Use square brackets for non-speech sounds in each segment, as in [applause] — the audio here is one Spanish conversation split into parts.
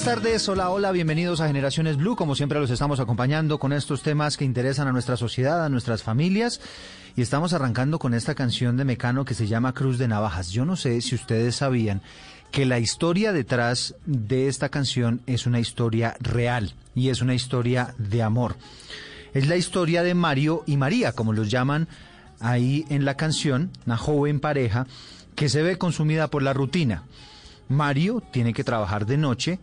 Buenas tardes. Hola, hola, bienvenidos a Generaciones Blue. Como siempre los estamos acompañando con estos temas que interesan a nuestra sociedad, a nuestras familias. Y estamos arrancando con esta canción de Mecano que se llama Cruz de Navajas. Yo no sé si ustedes sabían que la historia detrás de esta canción es una historia real y es una historia de amor. Es la historia de Mario y María, como los llaman ahí en la canción, una joven pareja que se ve consumida por la rutina. Mario tiene que trabajar de noche.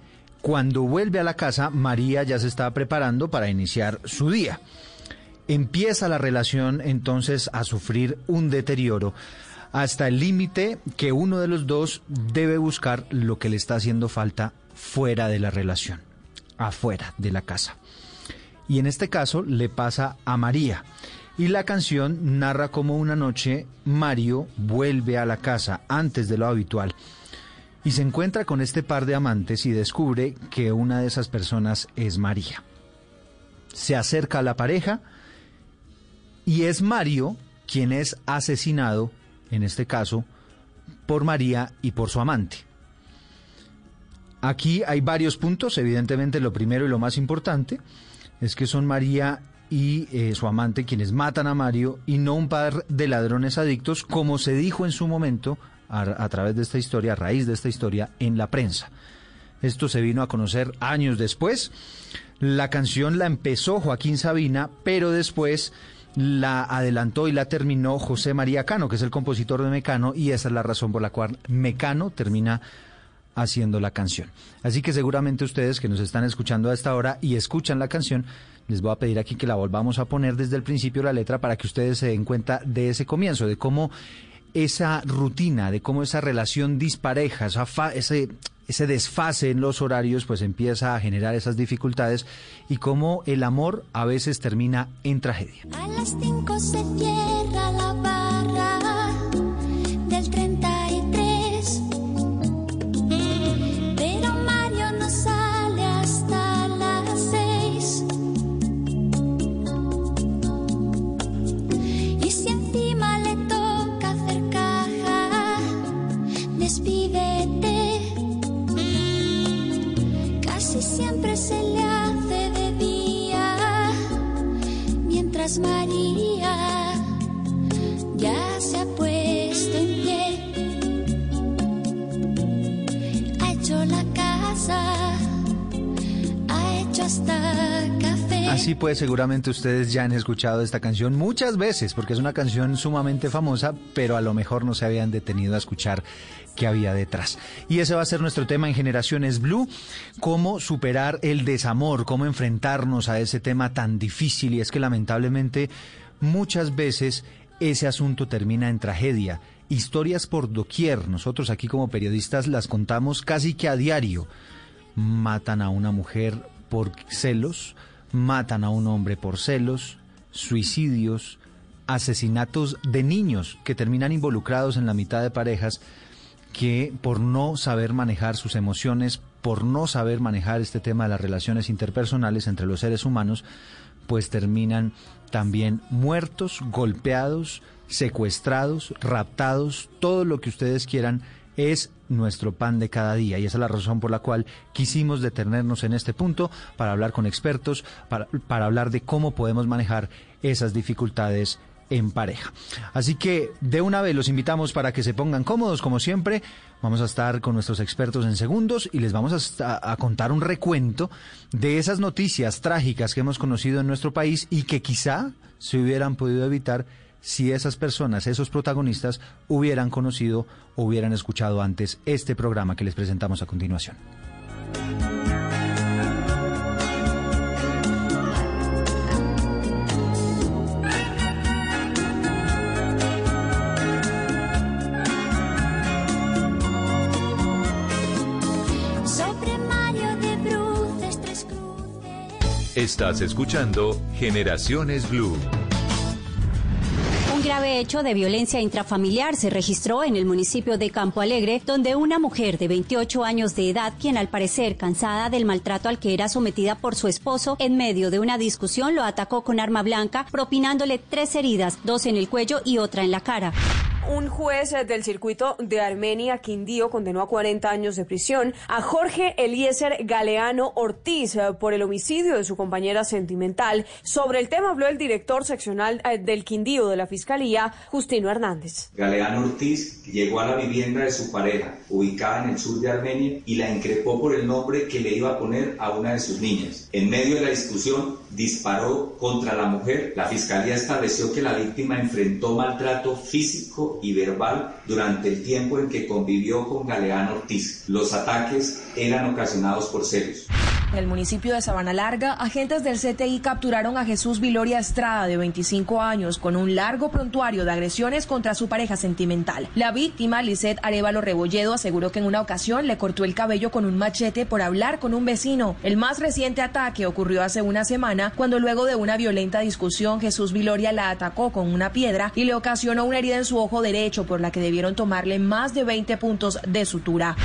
Cuando vuelve a la casa, María ya se está preparando para iniciar su día. Empieza la relación entonces a sufrir un deterioro hasta el límite que uno de los dos debe buscar lo que le está haciendo falta fuera de la relación, afuera de la casa. Y en este caso le pasa a María. Y la canción narra cómo una noche Mario vuelve a la casa antes de lo habitual y se encuentra con este par de amantes y descubre que una de esas personas es María. Se acerca a la pareja y es Mario quien es asesinado, en este caso, por María y por su amante. Aquí hay varios puntos, evidentemente lo primero y lo más importante es que son María y eh, su amante quienes matan a Mario y no un par de ladrones adictos, como se dijo en su momento a, través de esta historia, a raíz de esta historia, en la prensa. Esto se vino a conocer años después. La canción la empezó Joaquín Sabina, pero después la adelantó y la terminó José María Cano, que es el compositor de Mecano, y esa es la razón por la cual Mecano termina haciendo la canción. Así que seguramente ustedes que nos están escuchando a esta hora y escuchan la canción, les voy a pedir aquí que la volvamos a poner desde el principio la letra para que ustedes se den cuenta de ese comienzo, de cómo esa rutina, de cómo esa relación dispareja, esa ese, desfase en los horarios, pues empieza a generar esas dificultades y cómo el amor a veces termina en tragedia. A las 5 se cierra la barra del 33. despídete. Casi siempre se le hace de día mientras María. Así pues, seguramente ustedes ya han escuchado esta canción muchas veces, porque es una canción sumamente famosa, pero a lo mejor no se habían detenido a escuchar qué había detrás. Y ese va a ser nuestro tema en Generaciones Blue, cómo superar el desamor, cómo enfrentarnos a ese tema tan difícil. Y es que lamentablemente muchas veces ese asunto termina en tragedia. Historias por doquier, nosotros aquí como periodistas las contamos casi que a diario. Matan a una mujer por celos, matan a un hombre por celos, suicidios, asesinatos de niños que terminan involucrados en la mitad de parejas que por no saber manejar sus emociones, por no saber manejar este tema de las relaciones interpersonales entre los seres humanos, pues terminan también muertos, golpeados, secuestrados, raptados, todo lo que ustedes quieran es nuestro pan de cada día y esa es la razón por la cual quisimos detenernos en este punto para hablar con expertos, para, para hablar de cómo podemos manejar esas dificultades en pareja. Así que de una vez los invitamos para que se pongan cómodos como siempre. Vamos a estar con nuestros expertos en segundos y les vamos a, a, contar un recuento de esas noticias trágicas que hemos conocido en nuestro país y que quizá se hubieran podido evitar si esas personas, esos protagonistas, hubieran conocido o hubieran escuchado antes este programa que les presentamos a continuación. Sobre Mario de Bruces, tres cruces. Estás escuchando Generaciones Blue. Grave hecho de violencia intrafamiliar se registró en el municipio de Campo Alegre, donde una mujer de 28 años de edad, quien al parecer cansada del maltrato al que era sometida por su esposo, en medio de una discusión lo atacó con arma blanca, propinándole tres heridas, dos en el cuello y otra en la cara. Un juez del circuito de Armenia, Quindío, condenó a 40 años de prisión a Jorge Eliezer Galeano Ortiz eh, por el homicidio de su compañera sentimental. Sobre el tema habló el director seccional eh, del Quindío de la Fiscalía, Justino Hernández. Galeano Ortiz llegó a la vivienda de su pareja, ubicada en el sur de Armenia, y la increpó por el nombre que le iba a poner a una de sus niñas. En medio de la discusión, disparó contra la mujer. La fiscalía estableció que la víctima enfrentó maltrato físico y verbal durante el tiempo en que convivió con Galeano Ortiz. Los ataques eran ocasionados por celos. En el municipio de Sabana Larga, agentes del CTI capturaron a Jesús Viloria Estrada, de 25 años, con un largo prontuario de agresiones contra su pareja sentimental. La víctima, Lisette Arevalo Rebolledo, aseguró que en una ocasión le cortó el cabello con un machete por hablar con un vecino. El más reciente ataque ocurrió hace una semana, cuando luego de una violenta discusión, Jesús Viloria la atacó con una piedra y le ocasionó una herida en su ojo derecho, por la que debieron tomarle más de 20 puntos de sutura.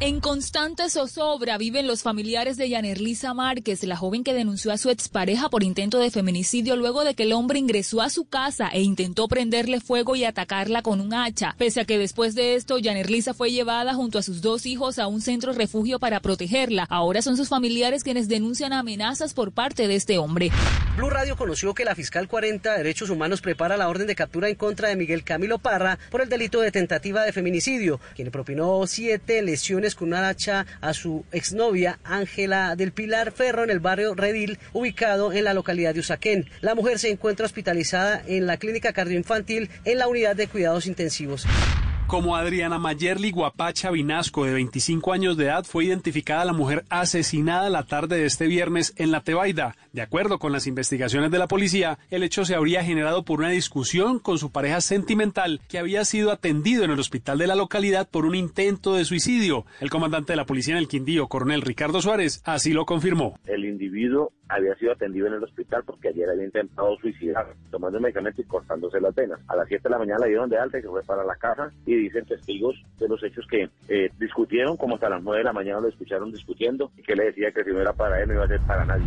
En constante zozobra viven los familiares de Yanerlisa Márquez, la joven que denunció a su expareja por intento de feminicidio luego de que el hombre ingresó a su casa e intentó prenderle fuego y atacarla con un hacha. Pese a que después de esto, Yanerlisa fue llevada junto a sus dos hijos a un centro refugio para protegerla. Ahora son sus familiares quienes denuncian amenazas por parte de este hombre. Blue Radio conoció que la fiscal 40 de Derechos Humanos prepara la orden de captura en contra de Miguel Camilo Parra por el delito de tentativa de feminicidio, quien propinó siete lesiones con una hacha a su exnovia Ángela del Pilar Ferro en el barrio Redil, ubicado en la localidad de Usaquén. La mujer se encuentra hospitalizada en la clínica cardioinfantil en la unidad de cuidados intensivos. Como Adriana Mayerli Guapacha Vinasco, de 25 años de edad, fue identificada la mujer asesinada la tarde de este viernes en La Tebaida. De acuerdo con las investigaciones de la policía, el hecho se habría generado por una discusión con su pareja sentimental que había sido atendido en el hospital de la localidad por un intento de suicidio. El comandante de la policía en el Quindío, coronel Ricardo Suárez, así lo confirmó. El individuo había sido atendido en el hospital porque ayer había intentado suicidar, tomando medicamento y cortándose las venas. A las 7 de la mañana la dieron de alta y se fue para la casa y dicen testigos de los hechos que eh, discutieron como hasta las 9 de la mañana lo escucharon discutiendo y que le decía que si no era para él no iba a ser para nadie.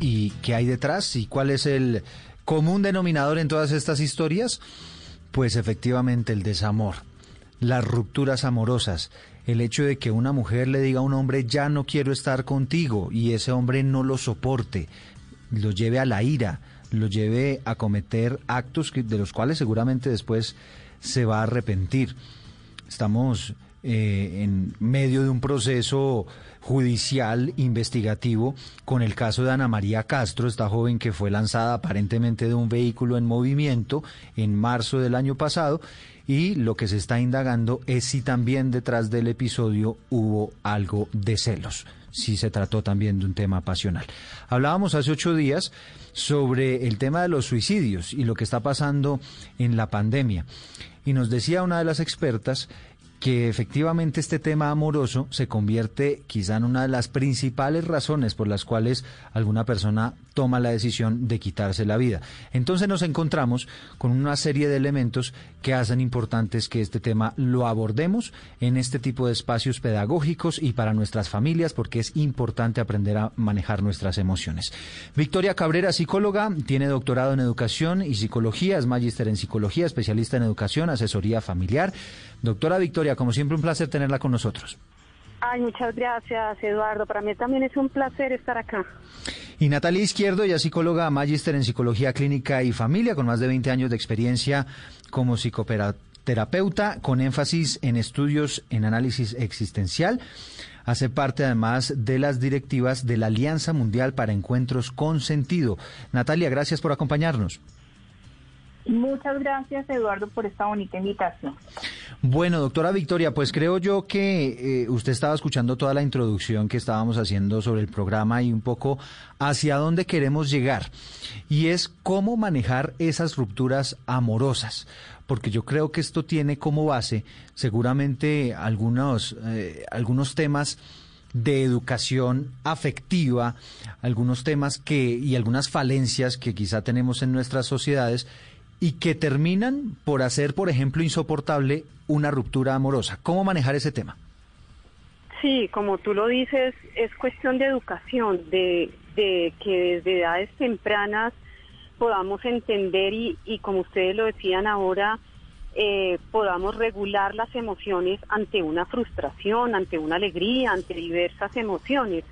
¿Y qué hay detrás? ¿Y cuál es el común denominador en todas estas historias? Pues efectivamente el desamor, las rupturas amorosas, el hecho de que una mujer le diga a un hombre ya no quiero estar contigo y ese hombre no lo soporte. lo lleve a la ira, lo lleve a cometer actos que, de los cuales seguramente después se va a arrepentir. Estamos eh, en medio de un proceso judicial investigativo con el caso de Ana María Castro, esta joven que fue lanzada aparentemente de un vehículo en movimiento en marzo del año pasado y lo que se está indagando es si también detrás del episodio hubo algo de celos, si se trató también de un tema pasional. Hablábamos hace ocho días sobre el tema de los suicidios y lo que está pasando en la pandemia. Y nos decía una de las expertas que efectivamente este tema amoroso se convierte quizá en una de las principales razones por las cuales alguna persona toma la decisión de quitarse la vida. Entonces nos encontramos con una serie de elementos que hacen importantes que este tema lo abordemos en este tipo de espacios pedagógicos y para nuestras familias porque es importante aprender a manejar nuestras emociones. Victoria Cabrera, psicóloga, tiene doctorado en educación y psicología, es magíster en psicología, especialista en educación, asesoría familiar. Doctora Victoria, como siempre un placer tenerla con nosotros. Ay, muchas gracias, Eduardo. Para mí también es un placer estar acá. Y Natalia Izquierdo, es psicóloga, magíster en psicología clínica y familia, con más de 20 años de experiencia como psicoterapeuta, con énfasis en estudios en análisis existencial. Hace parte además de las directivas de la Alianza Mundial para Encuentros con Sentido. Natalia, gracias por acompañarnos. Muchas gracias, Eduardo, por esta bonita invitación. Bueno, doctora Victoria, pues creo yo que eh, usted estaba escuchando toda la introducción que estábamos haciendo sobre el programa y un poco hacia dónde queremos llegar. Y es cómo manejar esas rupturas amorosas. Porque yo creo que esto tiene como base seguramente algunos, eh, algunos temas de educación afectiva, algunos temas que y algunas falencias que quizá tenemos en nuestras sociedades y que terminan por hacer, por ejemplo, insoportable una ruptura amorosa. ¿Cómo manejar ese tema? Sí, como tú lo dices, es cuestión de educación, de, que desde edades tempranas podamos entender y, y como ustedes lo decían ahora, eh, podamos regular las emociones ante una frustración, ante una alegría, ante diversas emociones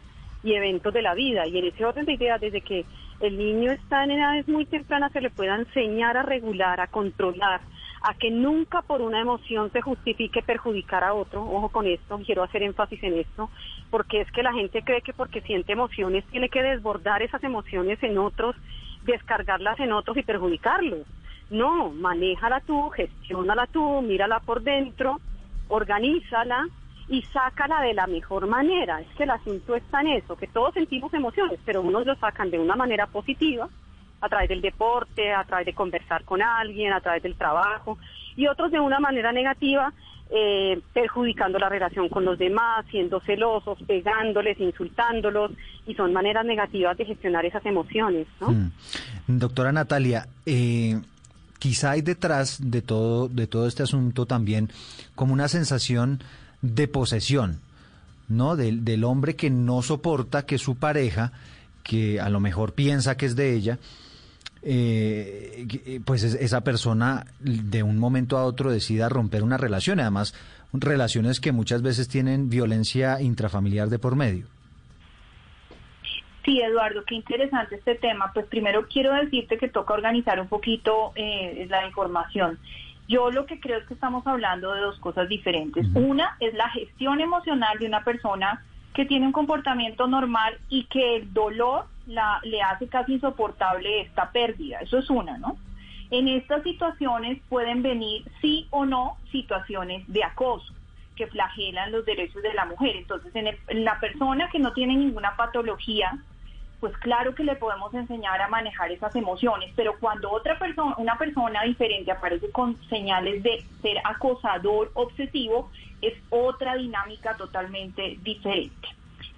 y eventos de la vida. Y en ese orden de ideas, desde que el niño está en edades muy tempranas, se le pueda enseñar a regular, a controlar, a que nunca por una emoción se justifique perjudicar a otro. Ojo con esto, quiero hacer énfasis en esto, porque es que la gente cree que porque siente emociones tiene que desbordar esas emociones en otros, descargarlas en otros y perjudicarlos. No, manéjala tú, gestiónala tú, mírala por dentro, organízala y sácala de la mejor manera. Es que el asunto está en eso, que todos sentimos emociones, pero unos lo sacan de una manera positiva, a través del deporte, a través de conversar con alguien, a través del trabajo, y otros de una manera negativa, eh, perjudicando la relación con los demás, siendo celosos, pegándoles, insultándolos, y son maneras negativas de gestionar esas emociones. ¿no? Mm. Doctora Natalia, eh, quizá hay detrás de todo, de todo este asunto también como una sensación de posesión, ¿no? Del, del hombre que no soporta que su pareja, que a lo mejor piensa que es de ella, eh, eh, pues esa persona de un momento a otro decida romper una relación, además relaciones que muchas veces tienen violencia intrafamiliar de por medio. Sí, Eduardo, qué interesante este tema. Pues primero quiero decirte que toca organizar un poquito eh, la información. Yo lo que creo es que estamos hablando de dos cosas diferentes. Una es la gestión emocional de una persona que tiene un comportamiento normal y que el dolor la, le hace casi insoportable esta pérdida. Eso es una, ¿no? En estas situaciones pueden venir sí o no situaciones de acoso que flagelan los derechos de la mujer. Entonces, en, en la persona que no tiene ninguna patología, pues claro que le podemos enseñar a manejar esas emociones, pero cuando otra persona, una persona diferente aparece con señales de ser acosador obsesivo, es otra dinámica totalmente diferente.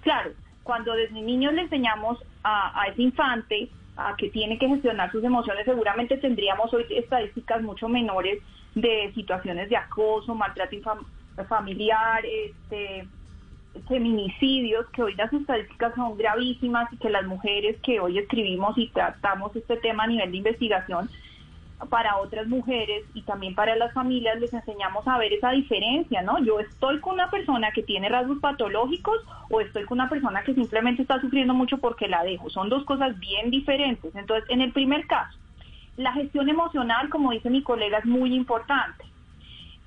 Claro, cuando desde niños le enseñamos a, ese infante a que tiene que gestionar sus emociones, seguramente tendríamos hoy estadísticas mucho menores de situaciones de acoso, maltrato familiar, este, feminicidios, que hoy las estadísticas son gravísimas y que las mujeres que hoy escribimos y tratamos este tema a nivel de investigación, para otras mujeres y también para las familias les enseñamos a ver esa diferencia, ¿no? Yo estoy con una persona que tiene rasgos patológicos o estoy con una persona que simplemente está sufriendo mucho porque la dejo. Son dos cosas bien diferentes. Entonces, en el primer caso, la gestión emocional, como dice mi colega, es muy importante.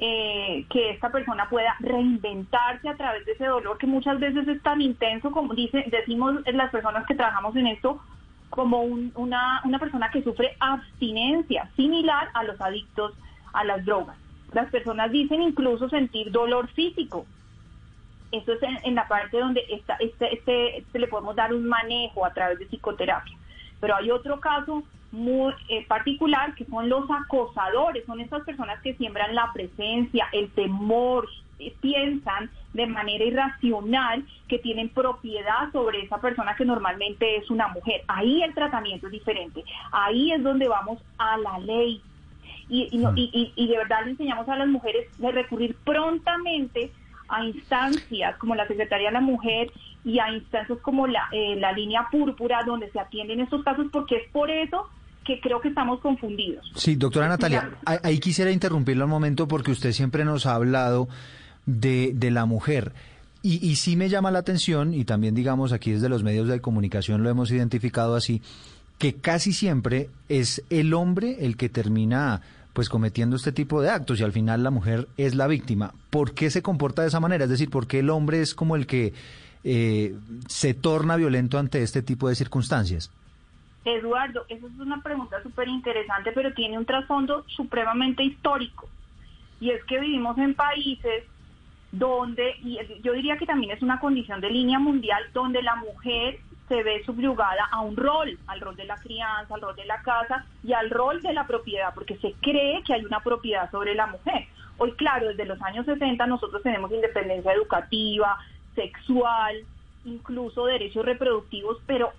Eh, que esta persona pueda reinventarse a través de ese dolor que muchas veces es tan intenso como dice, decimos las personas que trabajamos en esto, como una, una persona que sufre abstinencia, similar a los adictos a las drogas. Las personas dicen incluso sentir dolor físico. Eso es en, la parte donde esta, este, este, le podemos dar un manejo a través de psicoterapia. Pero hay otro caso muy eh, particular que son los acosadores, son esas personas que siembran la presencia, el temor, piensan de manera irracional que tienen propiedad sobre esa persona que normalmente es una mujer. Ahí el tratamiento es diferente. Ahí es donde vamos a la ley. Y, y, de verdad le enseñamos a las mujeres de recurrir prontamente a instancias como la Secretaría de la Mujer y a instancias como la, eh, la línea púrpura donde se atienden estos casos porque es por eso que creo que estamos confundidos. Sí, doctora Natalia, ahí quisiera interrumpirlo un momento porque usted siempre nos ha hablado de, de la mujer. Y, y sí me llama la atención, y también digamos aquí desde los medios de comunicación lo hemos identificado así, que casi siempre es el hombre el que termina pues cometiendo este tipo de actos y al final la mujer es la víctima. ¿Por qué se comporta de esa manera? Es decir, ¿por qué el hombre es como el que eh, se torna violento ante este tipo de circunstancias? Eduardo, esa es una pregunta súper interesante, pero tiene un trasfondo supremamente histórico. Y es que vivimos en países donde, y yo diría que también es una condición de línea mundial, donde la mujer se ve subyugada a un rol, al rol de la crianza, al rol de la casa y al rol de la propiedad, porque se cree que hay una propiedad sobre la mujer. Hoy, claro, desde los años 60 nosotros tenemos independencia educativa, sexual, incluso derechos reproductivos, pero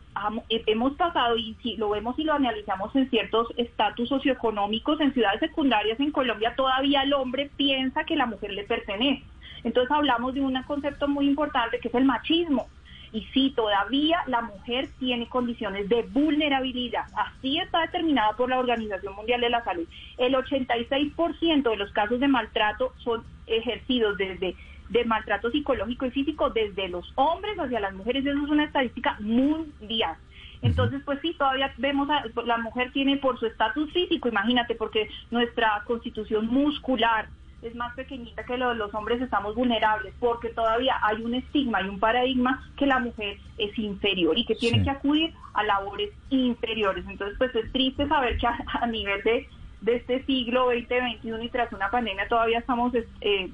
hemos pasado, y si lo vemos y lo analizamos en ciertos estatus socioeconómicos, en ciudades secundarias en Colombia, todavía el hombre piensa que la mujer le pertenece. Entonces hablamos de un concepto muy importante que es el machismo. Y sí, todavía la mujer tiene condiciones de vulnerabilidad. Así está determinada por la Organización Mundial de la Salud. El 86% de los casos de maltrato son ejercidos desde de maltrato psicológico y físico desde los hombres hacia las mujeres. Eso es una estadística mundial. Entonces, pues sí, todavía vemos a la mujer tiene por su estatus físico, imagínate, porque nuestra constitución muscular, es más pequeñita que los hombres estamos vulnerables, porque todavía hay un estigma y un paradigma que la mujer es inferior y que tiene que acudir a labores inferiores. Entonces, pues es triste saber que a, nivel de, de este siglo 2021 y tras una pandemia todavía estamos eh,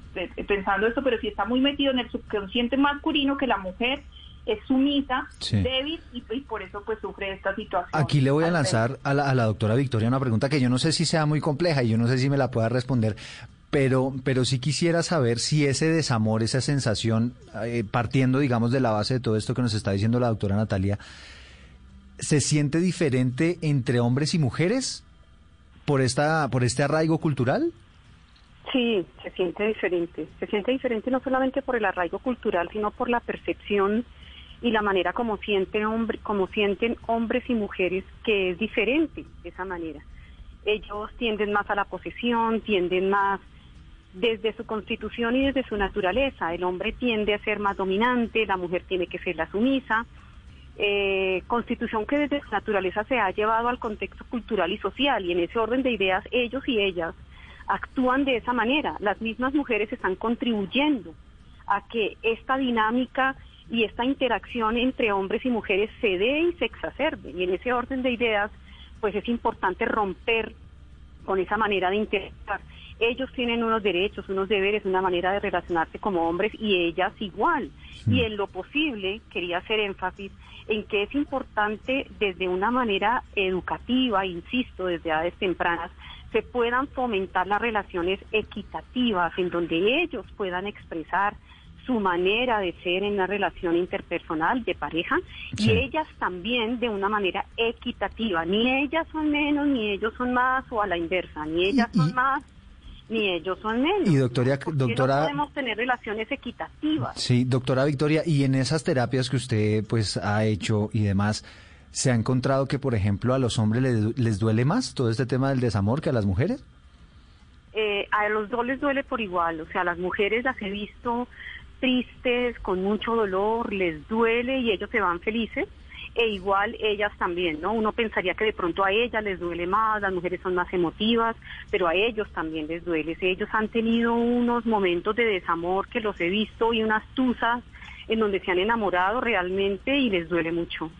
pensando esto, pero sí está muy metido en el subconsciente masculino que la mujer es sumisa, débil y, por eso pues sufre esta situación. Aquí le voy a lanzar a la, a la, doctora Victoria una pregunta que yo no sé si sea muy compleja y yo no sé si me la pueda responder, pero, pero sí quisiera saber si ese desamor, esa sensación, eh, partiendo, digamos, de la base de todo esto que nos está diciendo la doctora Natalia, ¿se siente diferente entre hombres y mujeres por, esta, por este arraigo cultural? Sí, se siente diferente. Se siente diferente no solamente por el arraigo cultural, sino por la percepción y la manera como sienten, como sienten hombres y mujeres, que es diferente de esa manera. Ellos tienden más a la posesión, tienden más desde su constitución y desde su naturaleza. El hombre tiende a ser más dominante, la mujer tiene que ser la sumisa. Eh, constitución que desde su naturaleza se ha llevado al contexto cultural y social y en ese orden de ideas ellos y ellas actúan de esa manera. Las mismas mujeres están contribuyendo a que esta dinámica y esta interacción entre hombres y mujeres se dé y se exacerbe. Y en ese orden de ideas, pues es importante romper con esa manera de interactuar ellos tienen unos derechos, unos deberes, una manera de relacionarse como hombres y ellas igual. Y en lo posible, quería hacer énfasis en que es importante desde una manera educativa, insisto, desde edades tempranas, se puedan fomentar las relaciones equitativas en donde ellos puedan expresar su manera de ser en la relación interpersonal de pareja y ellas también de una manera equitativa. Ni ellas son menos, ni ellos son más o a la inversa, ni ellas son más ni ellos son menos. Y doctora, doctora, no podemos tener relaciones equitativas. Sí, doctora Victoria, y en esas terapias que usted pues ha hecho y demás, ¿Se ha encontrado que, por ejemplo, a los hombres les, les duele más todo este tema del desamor que a las mujeres? Eh, a los dos les duele por igual, o sea, a las mujeres las he visto tristes, con mucho dolor, les duele y ellos se van felices e igual ellas también, ¿no? Uno pensaría que de pronto a ellas les duele más, las mujeres son más emotivas, pero a ellos también les duele. Ellos han tenido unos momentos de desamor que los he visto y unas tusas en donde se han enamorado realmente y les duele mucho.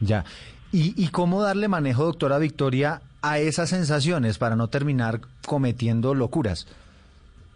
Ya. ¿Y, y cómo darle manejo, doctora Victoria, a esas sensaciones para no terminar cometiendo locuras?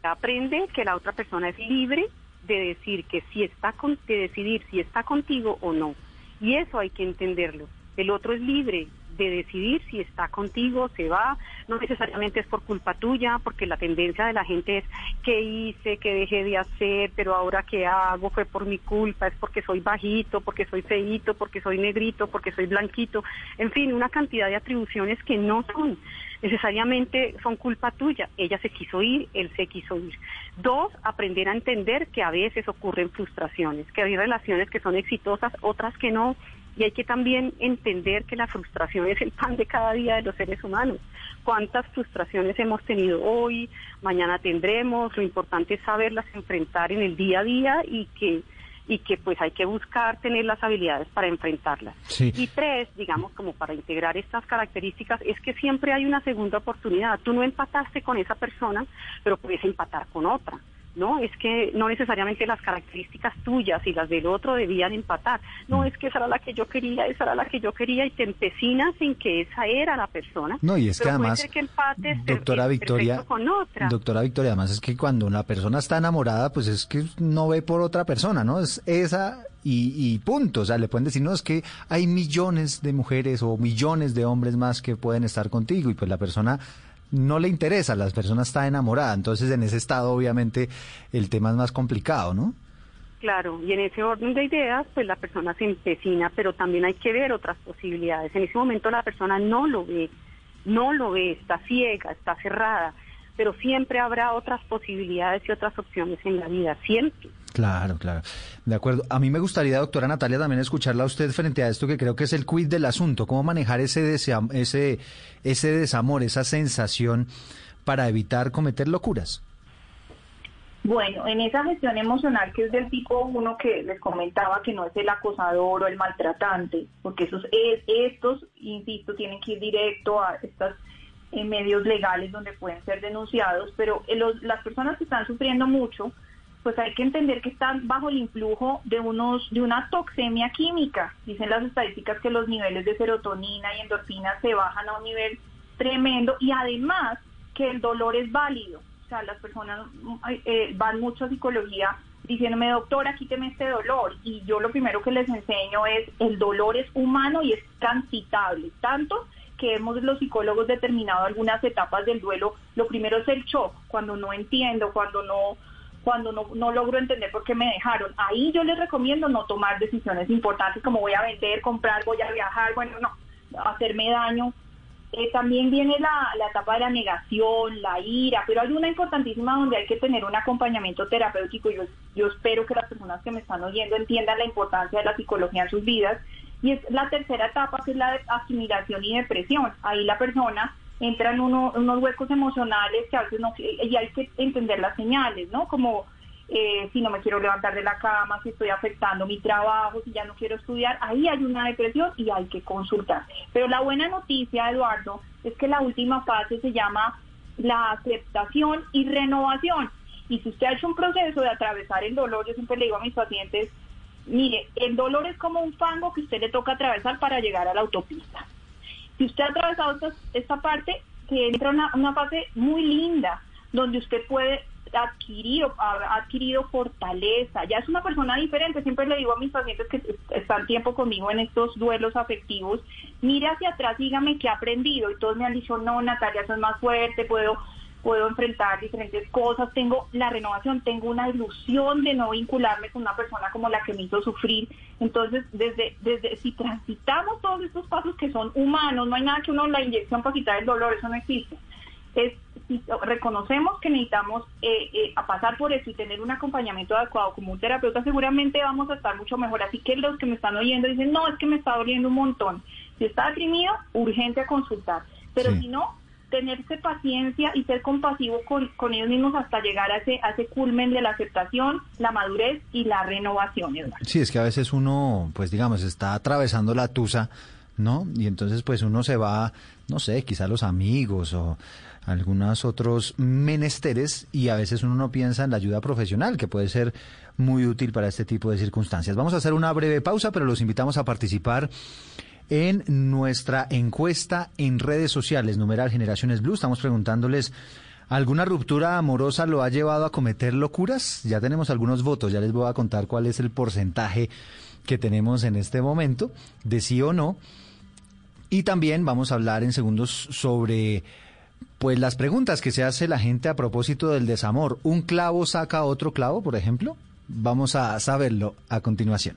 Aprende que la otra persona es libre de decir que si está con, de decidir si está contigo o no. Y eso hay que entenderlo. El otro es libre de decidir si está contigo, se va, no necesariamente es por culpa tuya, porque la tendencia de la gente es qué hice, qué dejé de hacer, pero ahora qué hago, fue por mi culpa, es porque soy bajito, porque soy feíto, porque soy negrito, porque soy blanquito, en fin, una cantidad de atribuciones que no son necesariamente son culpa tuya. Ella se quiso ir, él se quiso ir. Dos, aprender a entender que a veces ocurren frustraciones, que hay relaciones que son exitosas, otras que no. Y hay que también entender que la frustración es el pan de cada día de los seres humanos. Cuántas frustraciones hemos tenido hoy, mañana tendremos. Lo importante es saberlas enfrentar en el día a día y que y que pues hay que buscar tener las habilidades para enfrentarlas. Sí. Y tres, digamos, como para integrar estas características, es que siempre hay una segunda oportunidad. Tú no empataste con esa persona, pero puedes empatar con otra. No, es que no necesariamente las características tuyas y las del otro debían empatar. No, es que esa era la que yo quería, esa era la que yo quería y te empecinas en que esa era la persona. No, y es que puede además, ser que empates doctora Victoria, con otra. doctora Victoria, además es que cuando una persona está enamorada, pues es que no ve por otra persona, ¿no? Es esa y, y punto. O sea, le pueden decir, no, es que hay millones de mujeres o millones de hombres más que pueden estar contigo y pues la persona no le interesa, la persona está enamorada. Entonces, en ese estado, obviamente, el tema es más complicado, ¿no? Claro, y en ese orden de ideas, pues la persona se empecina, pero también hay que ver otras posibilidades. En ese momento la persona no lo ve, no lo ve, está ciega, está cerrada, pero siempre habrá otras posibilidades y otras opciones en la vida, siempre. Claro, claro. De acuerdo. A mí me gustaría, doctora Natalia, también escucharla a usted frente a esto que creo que es el quid del asunto. ¿Cómo manejar ese, ese, ese desamor, esa sensación para evitar cometer locuras? Bueno, en esa gestión emocional que es del tipo uno que les comentaba que no es el acosador o el maltratante, porque esos es, estos, insisto, tienen que ir directo a estos medios legales donde pueden ser denunciados, pero eh, los- las personas que están sufriendo mucho, pues hay que entender que están bajo el influjo de unos de una toxemia química. Dicen las estadísticas que los niveles de serotonina y endorfina se bajan a un nivel tremendo y además que el dolor es válido. O sea, las personas eh, van mucho a psicología diciéndome, doctora, quíteme este dolor. Y yo lo primero que les enseño es, el dolor es humano y es transitable. Tanto que hemos los psicólogos determinado algunas etapas del duelo. Lo primero es el shock, cuando no entiendo, cuando no cuando no, no logro entender por qué me dejaron. Ahí yo les recomiendo no tomar decisiones importantes como voy a vender, comprar, voy a viajar, bueno, no, hacerme daño. Eh, también viene la, la etapa de la negación, la ira, pero hay una importantísima donde hay que tener un acompañamiento terapéutico. Yo, yo espero que las personas que me están oyendo entiendan la importancia de la psicología en sus vidas. Y es la tercera etapa, que es la de asimilación y depresión. Ahí la persona entra en uno- unos huecos emocionales que a veces no, y hay que entender las señales, ¿no? Como eh, si no me quiero levantar de la cama, si estoy afectando mi trabajo, si ya no quiero estudiar, ahí hay una depresión y hay que consultar. Pero la buena noticia, Eduardo, es que la última fase se llama la aceptación y renovación. Y si usted ha hecho un proceso de atravesar el dolor, yo siempre le digo a mis pacientes, mire, el dolor es como un fango que usted le toca atravesar para llegar a la autopista. Si usted ha atravesado esta, parte, que entra una, una fase muy linda, donde usted puede adquirir o ha adquirido fortaleza, ya es una persona diferente, siempre le digo a mis pacientes que est- están tiempo conmigo en estos duelos afectivos, mire hacia atrás, dígame qué ha aprendido, y todos me han dicho, no, Natalia, soy más fuerte, puedo puedo enfrentar diferentes cosas, tengo la renovación, tengo una ilusión de no vincularme con una persona como la que me hizo sufrir. Entonces, desde, desde si transitamos todos estos pasos que son humanos, no hay nada que uno la inyección para quitar el dolor, eso no existe. es si reconocemos que necesitamos eh, eh, a pasar por eso y tener un acompañamiento adecuado como un terapeuta, seguramente vamos a estar mucho mejor. Así que los que me están oyendo dicen, no, es que me está doliendo un montón. Si está deprimido, urgente a consultar. Pero si no, tenerse paciencia y ser compasivo con, con ellos mismos hasta llegar a ese, a ese culmen de la aceptación, la madurez y la renovación. Eduardo. Sí, es que a veces uno, pues digamos, está atravesando la tusa, ¿no? Y entonces pues uno se va, no sé, quizá los amigos o algunos otros menesteres y a veces uno no piensa en la ayuda profesional que puede ser muy útil para este tipo de circunstancias. Vamos a hacer una breve pausa, pero los invitamos a participar en nuestra encuesta en redes sociales, numeral Generaciones Blue. Estamos preguntándoles, ¿alguna ruptura amorosa lo ha llevado a cometer locuras? Ya tenemos algunos votos, ya les voy a contar cuál es el porcentaje que tenemos en este momento, de sí o no. Y también vamos a hablar en segundos sobre pues las preguntas que se hace la gente a propósito del desamor. ¿Un clavo saca otro clavo, por ejemplo? Vamos a saberlo a continuación.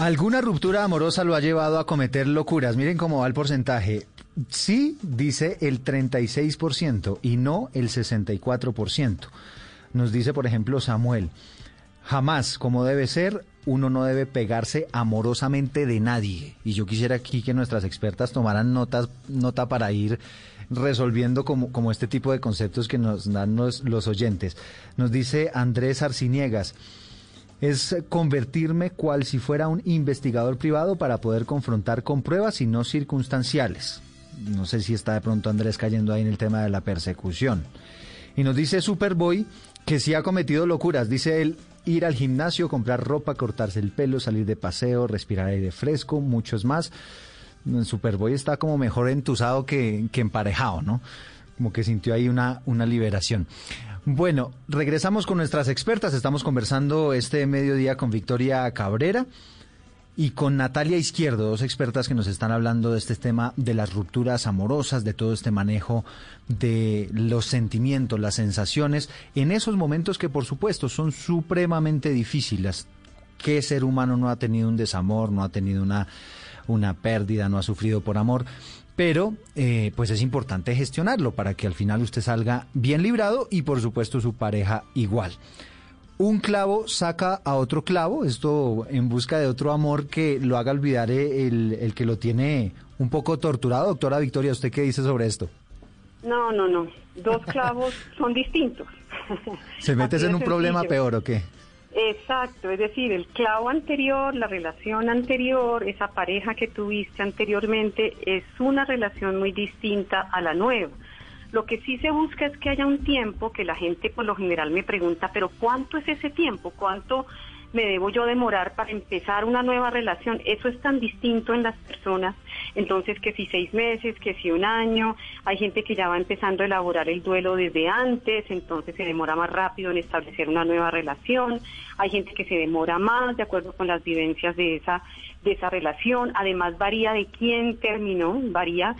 ¿Alguna ruptura amorosa lo ha llevado a cometer locuras? Miren cómo va el porcentaje. Sí, dice el 36% y no el 64%. Nos dice, por ejemplo, Samuel, jamás, como debe ser, uno no debe pegarse amorosamente de nadie. Y yo quisiera aquí que nuestras expertas tomaran notas, nota para ir resolviendo como, como este tipo de conceptos que nos dan los, los oyentes. Nos dice Andrés Arciniegas, es convertirme cual si fuera un investigador privado para poder confrontar con pruebas y no circunstanciales. No sé si está de pronto Andrés cayendo ahí en el tema de la persecución. Y nos dice Superboy que sí ha cometido locuras. Dice él, ir al gimnasio, comprar ropa, cortarse el pelo, salir de paseo, respirar aire fresco, muchos más. Superboy está como mejor entusado que, que emparejado, ¿no? Como que sintió ahí una, una liberación. Bueno, regresamos con nuestras expertas. Estamos conversando este mediodía con Victoria Cabrera y con Natalia Izquierdo, dos expertas que nos están hablando de este tema de las rupturas amorosas, de todo este manejo de los sentimientos, las sensaciones, en esos momentos que por supuesto son supremamente difíciles. ¿Qué ser humano no ha tenido un desamor, no ha tenido una, una pérdida, no ha sufrido por amor? Pero eh, pues es importante gestionarlo para que al final usted salga bien librado y por supuesto su pareja igual. Un clavo saca a otro clavo, esto en busca de otro amor que lo haga olvidar el, el que lo tiene un poco torturado. Doctora Victoria, ¿usted qué dice sobre esto? No, no, no. Dos clavos son distintos. ¿Se metes en un problema peor o qué? Exacto, es decir, el clavo anterior, la relación anterior, esa pareja que tuviste anteriormente, es una relación muy distinta a la nueva. Lo que sí se busca es que haya un tiempo que la gente por lo general me pregunta, pero ¿cuánto es ese tiempo? ¿Cuánto me debo yo demorar para empezar una nueva relación. Eso es tan distinto en las personas. Entonces, que si seis meses, que si un año, hay gente que ya va empezando a elaborar el duelo desde antes, entonces se demora más rápido en establecer una nueva relación. Hay gente que se demora más de acuerdo con las vivencias de esa, de esa relación. Además, varía de quién terminó, varía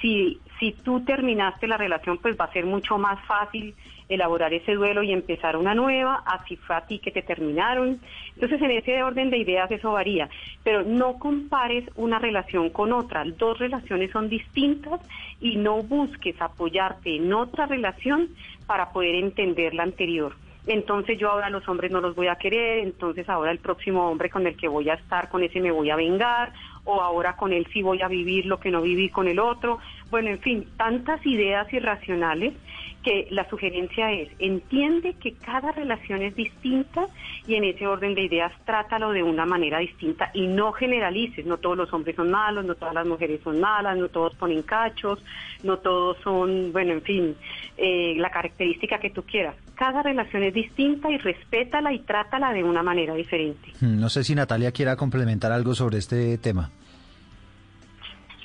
si, si tú terminaste la relación, pues va a ser mucho más fácil elaborar ese duelo y empezar una nueva, así fue a ti que te terminaron. Entonces, en ese orden de ideas eso varía, pero no compares una relación con otra. Dos relaciones son distintas y no busques apoyarte en otra relación para poder entender la anterior. Entonces yo ahora los hombres no los voy a querer, entonces ahora el próximo hombre con el que voy a estar, con ese me voy a vengar, o ahora con él sí voy a vivir lo que no viví con el otro. Bueno, en fin, tantas ideas irracionales que la sugerencia es, entiende que cada relación es distinta y en ese orden de ideas trátalo de una manera distinta y no generalices, no todos los hombres son malos, no todas las mujeres son malas, no todos ponen cachos, no todos son, bueno, en fin, eh, la característica que tú quieras. Cada relación es distinta y respétala y trátala de una manera diferente. Hmm, no sé si Natalia quiera complementar algo sobre este tema.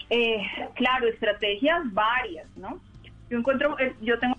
Eh, claro, estrategias varias, ¿no? Yo encuentro, eh, yo tengo,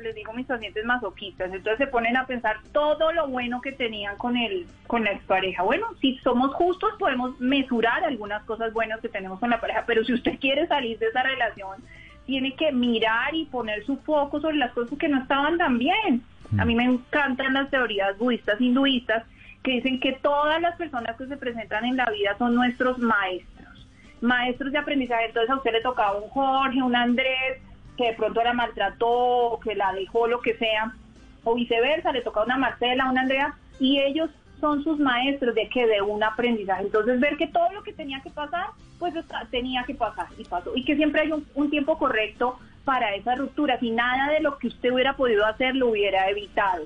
les digo mis pacientes masoquistas, entonces se ponen a pensar todo lo bueno que tenían con el, con la expareja. Bueno, si somos justos podemos mesurar algunas cosas buenas que tenemos con la pareja, pero si usted quiere salir de esa relación, tiene que mirar y poner su foco sobre las cosas que no estaban tan bien. A mí me encantan las teorías budistas, hinduistas, que dicen que todas las personas que se presentan en la vida son nuestros maestros, maestros de aprendizaje. Entonces a usted le tocaba un Jorge, un Andrés, que de pronto la maltrató, o que la dejó, lo que sea, o viceversa, le tocaba una Marcela, una Andrea, y ellos son sus maestros de que de un aprendizaje. Entonces ver que todo lo que tenía que pasar, pues tenía que pasar y pasó. Y que siempre hay un, un tiempo correcto para esas rupturas y nada de lo que usted hubiera podido hacer lo hubiera evitado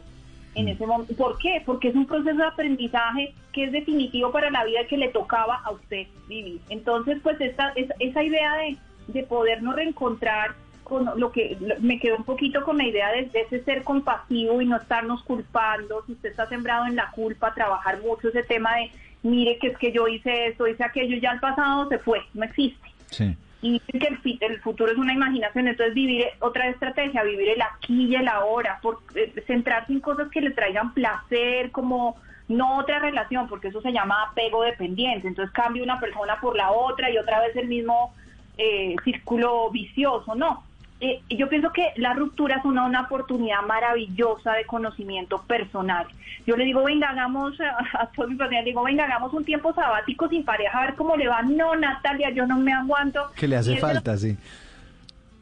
en ese momento. ¿Por qué? Porque es un proceso de aprendizaje que es definitivo para la vida que le tocaba a usted vivir. Entonces, pues esta, esa, esa idea de, de podernos reencontrar con lo que me quedó un poquito con la idea de, de, ese ser compasivo y no estarnos culpando, si usted está sembrado en la culpa, trabajar mucho ese tema de, mire que es que yo hice esto, hice aquello, ya el pasado se fue, no existe. Sí. Y que el, el, futuro es una imaginación, entonces vivir otra estrategia, vivir el aquí y el ahora, por, eh, centrarse en cosas que le traigan placer, como no otra relación, porque eso se llama apego dependiente, entonces cambia una persona por la otra y otra vez el mismo eh, círculo vicioso, no, eh, yo pienso que la ruptura es una, una oportunidad maravillosa de conocimiento personal. Yo le digo, venga, hagamos, [laughs] a, todos mis pacientes, digo, venga, hagamos un tiempo sabático sin pareja, a ver cómo le va. No, Natalia, yo no me aguanto. Que le hace falta, lo, sí.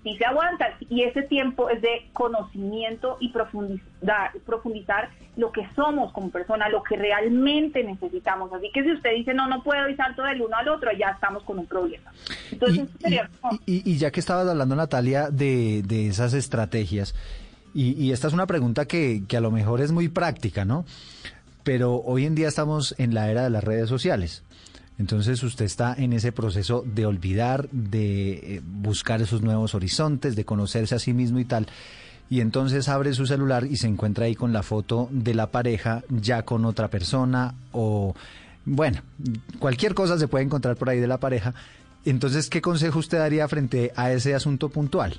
Sí se aguanta. Y ese tiempo es de conocimiento y profundizar, profundizar lo que somos como persona, lo que realmente necesitamos. Así que si usted dice, no, no puedo y salto del uno al otro, ya estamos con un problema. Entonces, y, sería y, y, ya que estabas hablando, Natalia, de, de esas estrategias, y, y, esta es una pregunta que, que a lo mejor es muy práctica, ¿no? Pero hoy en día estamos en la era de las redes sociales. Entonces usted está en ese proceso de olvidar, de buscar esos nuevos horizontes, de conocerse a sí mismo y tal y entonces abre su celular y se encuentra ahí con la foto de la pareja ya con otra persona o bueno, cualquier cosa se puede encontrar por ahí de la pareja. Entonces, ¿qué consejo usted daría frente a ese asunto puntual?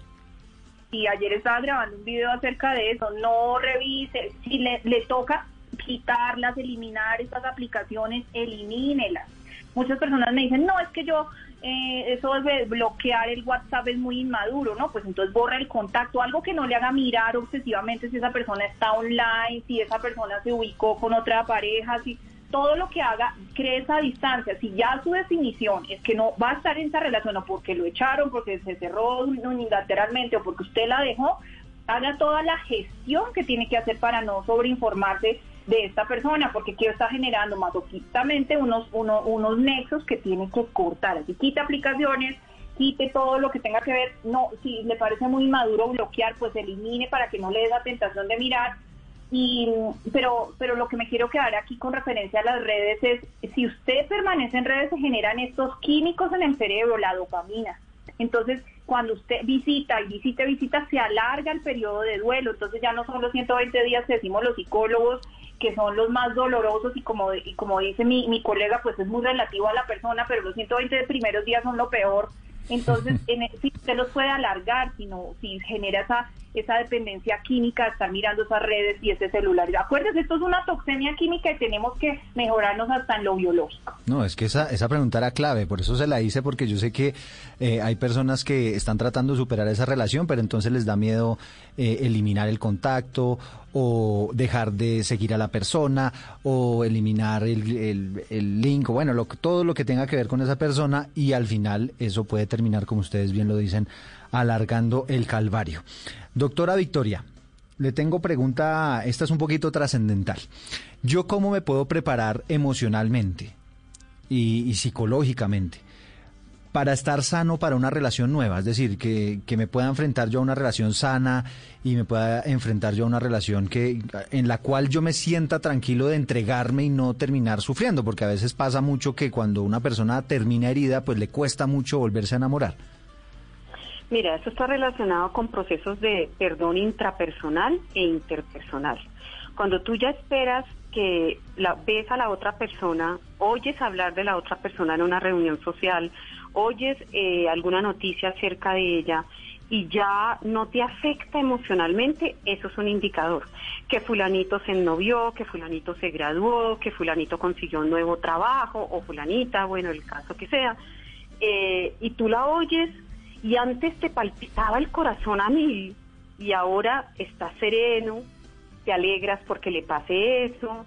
Y ayer estaba grabando un video acerca de eso, no revise, si le, le toca quitarlas, eliminar estas aplicaciones, elimínelas. Muchas personas me dicen, no, es que yo eh, eso de bloquear el WhatsApp es muy inmaduro, ¿no? Pues entonces borra el contacto, algo que no le haga mirar obsesivamente si esa persona está online, si esa persona se ubicó con otra pareja, si todo lo que haga cree esa distancia. Si ya su definición es que no va a estar en esa relación o porque lo echaron, porque se cerró unilateralmente o porque usted la dejó, haga toda la gestión que tiene que hacer para no sobreinformarse de esta persona, porque quiero está generando masoquistamente unos, uno, unos nexos que tiene que cortar. Así quita aplicaciones, quite todo lo que tenga que ver, no, si le parece muy maduro bloquear, pues elimine para que no le dé la tentación de mirar. Y, pero, pero lo que me quiero quedar aquí con referencia a las redes es, si usted permanece en redes se generan estos químicos en el cerebro, la dopamina. Entonces, cuando usted visita y visita, visita, se alarga el periodo de duelo. Entonces ya no son los 120 días que decimos los psicólogos, que son los más dolorosos y como, y como dice mi, mi colega, pues es muy relativo a la persona, pero los 120 primeros días son lo peor. Entonces, [laughs] en, si usted los puede alargar, sino si genera esa esa dependencia química, estar mirando esas redes y ese celular. Acuérdense, esto es una toxemia química y tenemos que mejorarnos hasta en lo biológico. No, es que esa, esa pregunta era clave, por eso se la hice, porque yo sé que eh, hay personas que están tratando de superar esa relación, pero entonces les da miedo eh, eliminar el contacto o dejar de seguir a la persona o eliminar el, el, link, o bueno, lo, todo lo que tenga que ver con esa persona y al final eso puede terminar, como ustedes bien lo dicen, alargando el calvario. Doctora Victoria, le tengo pregunta, esta es un poquito trascendental. ¿Yo cómo me puedo preparar emocionalmente y, psicológicamente para estar sano para una relación nueva? Es decir, que, que, me pueda enfrentar yo a una relación sana y me pueda enfrentar yo a una relación que, en la cual yo me sienta tranquilo de entregarme y no terminar sufriendo, porque a veces pasa mucho que cuando una persona termina herida, pues le cuesta mucho volverse a enamorar. Mira, eso está relacionado con procesos de perdón intrapersonal e interpersonal. Cuando tú ya esperas que la, ves a la otra persona, oyes hablar de la otra persona en una reunión social oyes eh, alguna noticia acerca de ella y ya no te afecta emocionalmente, eso es un indicador. Que fulanito se ennovió, que fulanito se graduó, que fulanito consiguió un nuevo trabajo, o fulanita, bueno, el caso que sea, eh, y tú la oyes y antes te palpitaba el corazón a mil y ahora estás sereno, te alegras porque le pase eso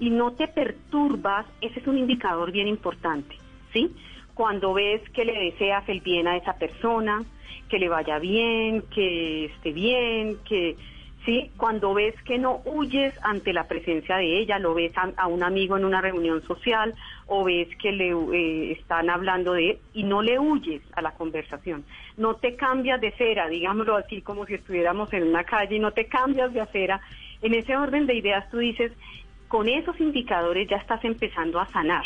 y no te perturbas, ese es un indicador bien importante, ¿sí? Cuando ves que le deseas el bien a esa persona, que le vaya bien, que esté bien, que sí, cuando ves que no huyes ante la presencia de ella, lo ves a, a un amigo en una reunión social o ves que le eh, están hablando de él y no le huyes a la conversación, no te cambias de acera, digámoslo así como si estuviéramos en una calle y no te cambias de acera. En ese orden de ideas tú dices, con esos indicadores ya estás empezando a sanar.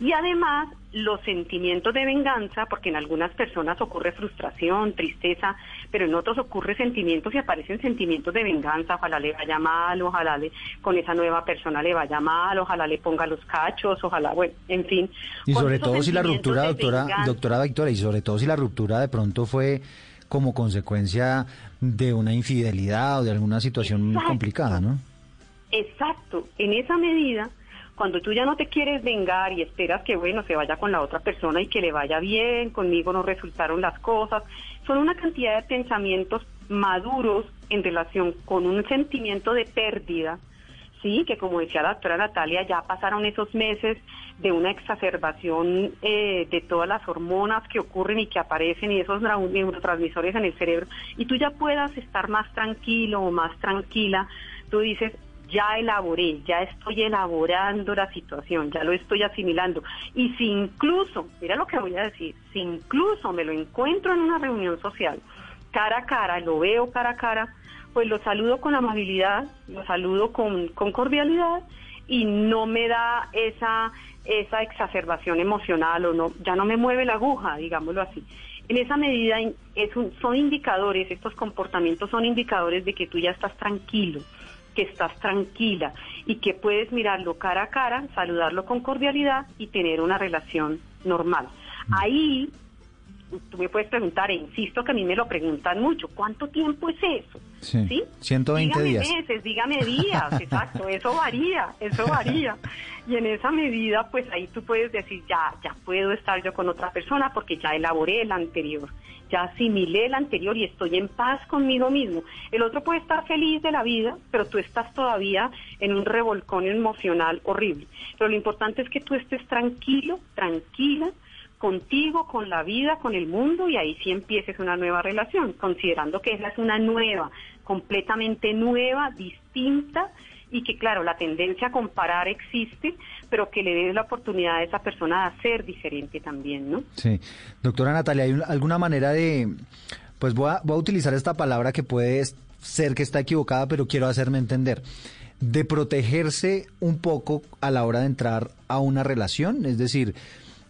Y además, los sentimientos de venganza, porque en algunas personas ocurre frustración, tristeza, pero en otros ocurre sentimientos y aparecen sentimientos de venganza, ojalá le vaya mal, ojalá le, con esa nueva persona le vaya mal, ojalá le ponga los cachos, ojalá, bueno, en fin. Y sobre todo si la ruptura, doctora, venganza- doctora Victoria, y sobre todo si la ruptura de pronto fue como consecuencia de una infidelidad o de alguna situación Exacto. complicada, ¿no? Exacto, en esa medida, cuando tú ya no te quieres vengar y esperas que, bueno, se vaya con la otra persona y que le vaya bien, conmigo no resultaron las cosas, son una cantidad de pensamientos maduros en relación con un sentimiento de pérdida, sí, que como decía la doctora Natalia, ya pasaron esos meses de una exacerbación eh, de todas las hormonas que ocurren y que aparecen y esos neu- neurotransmisores en el cerebro, y tú ya puedas estar más tranquilo o más tranquila, tú dices, ya elaboré, ya estoy elaborando la situación, ya lo estoy asimilando. Y si incluso, mira lo que voy a decir, si incluso me lo encuentro en una reunión social, cara a cara, lo veo cara a cara, pues lo saludo con amabilidad, lo saludo con, con cordialidad y no me da esa, esa exacerbación emocional o no, ya no me mueve la aguja, digámoslo así. En esa medida es un- son indicadores, estos comportamientos son indicadores de que tú ya estás tranquilo, que estás tranquila y que puedes mirarlo cara a cara, saludarlo con cordialidad y tener una relación normal. Ahí tú me puedes preguntar, e insisto que a mí me lo preguntan mucho, ¿cuánto tiempo es eso? Sí. ¿Sí? 120 dígame días. meses, dígame días, [laughs] exacto, eso varía, eso varía. Y en esa medida, pues ahí tú puedes decir, ya, ya puedo estar yo con otra persona porque ya elaboré el anterior, ya asimilé el anterior y estoy en paz conmigo mismo. El otro puede estar feliz de la vida, pero tú estás todavía en un revolcón emocional horrible. Pero lo importante es que tú estés tranquilo, tranquila, contigo, con la vida, con el mundo y ahí sí empieces una nueva relación, considerando que esa es una nueva, completamente nueva, distinta y que claro, la tendencia a comparar existe, pero que le des la oportunidad a esa persona de ser diferente también, ¿no? Sí. Doctora Natalia, ¿hay un- alguna manera de, pues voy a, voy a utilizar esta palabra que puede ser que está equivocada, pero quiero hacerme entender, de protegerse un poco a la hora de entrar a una relación? Es decir,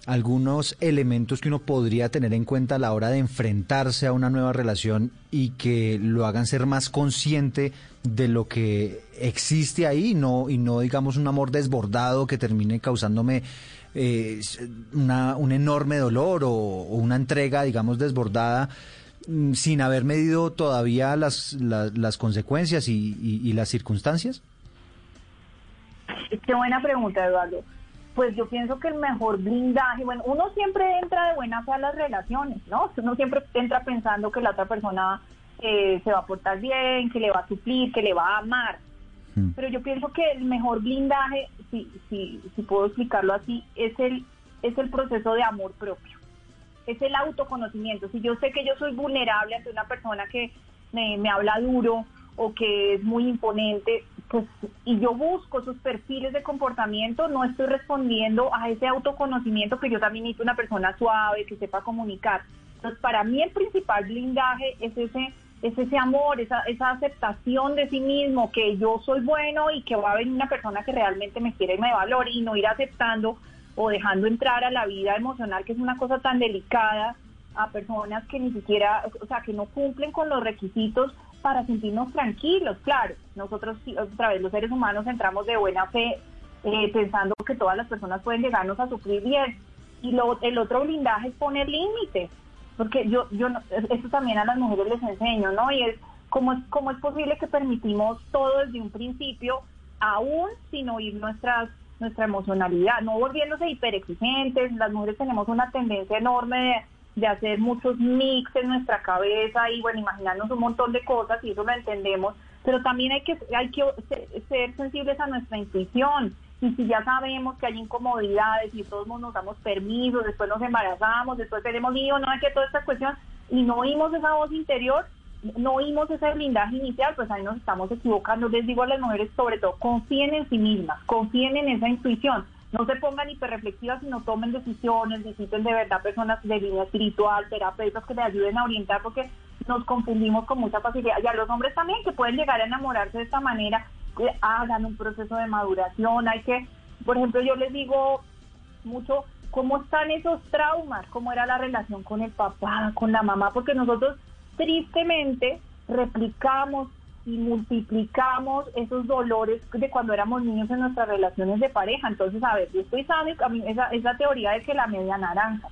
algunos elementos que uno podría tener en cuenta a la hora de enfrentarse a una nueva relación y que lo hagan ser más consciente de lo que existe ahí no y no digamos un amor desbordado que termine causándome eh, una, un enorme dolor o, una entrega digamos desbordada mm, sin haber medido todavía las, las, las consecuencias y- y las circunstancias? Qué buena pregunta, Eduardo. Pues yo pienso que el mejor blindaje, bueno, uno siempre entra de buena fe a las relaciones, ¿no? Uno siempre entra pensando que la otra persona eh, se va a portar bien, que le va a suplir, que le va a amar. Pero yo pienso que el mejor blindaje, si, si, si puedo explicarlo así, es el, es el proceso de amor propio. Es el autoconocimiento. Si yo sé que yo soy vulnerable ante una persona que me, me habla duro o que es muy imponente, pues, y yo busco sus perfiles de comportamiento, no estoy respondiendo a ese autoconocimiento que yo también necesito una persona suave, que sepa comunicar. Entonces, para mí el principal blindaje es ese es ese amor, esa, esa aceptación de sí mismo, que yo soy bueno y que va a venir una persona que realmente me quiere y me valora y no ir aceptando o dejando entrar a la vida emocional, que es una cosa tan delicada, a personas que ni siquiera, o sea, que no cumplen con los requisitos para sentirnos tranquilos. Claro, nosotros otra vez los seres humanos entramos de buena fe eh, pensando que todas las personas pueden llegarnos a sufrir bien, Y lo, el otro blindaje es poner límites, porque yo, yo, esto también a las mujeres les enseño, ¿no? Y es cómo es, cómo es posible que permitimos todo desde un principio, aún sin oír nuestras nuestra emocionalidad, no volviéndose hiperexigentes, las mujeres tenemos una tendencia enorme de, hacer muchos mix en nuestra cabeza y bueno, imaginarnos un montón de cosas y eso lo entendemos, pero también hay que, hay que ser sensibles a nuestra intuición y si ya sabemos que hay incomodidades y todos nos damos permisos, después nos embarazamos, después tenemos hijos, no hay que toda esta cuestión y no oímos esa voz interior, no oímos ese blindaje inicial, pues ahí nos estamos equivocando. Les digo a las mujeres, sobre todo, confíen en sí mismas, confíen en esa intuición. No se pongan hiperreflexivas, sino tomen decisiones, visiten de verdad personas de línea espiritual, terapeutas que les ayuden a orientar, porque nos confundimos con mucha facilidad. Y a los hombres también, que pueden llegar a enamorarse de esta manera, hagan un proceso de maduración. Hay que, por ejemplo, yo les digo mucho cómo están esos traumas, cómo era la relación con el papá, con la mamá, porque nosotros tristemente replicamos y multiplicamos esos dolores de cuando éramos niños en nuestras relaciones de pareja. Entonces, a ver, yo estoy sabe, a mí esa, esa teoría de que la media naranja.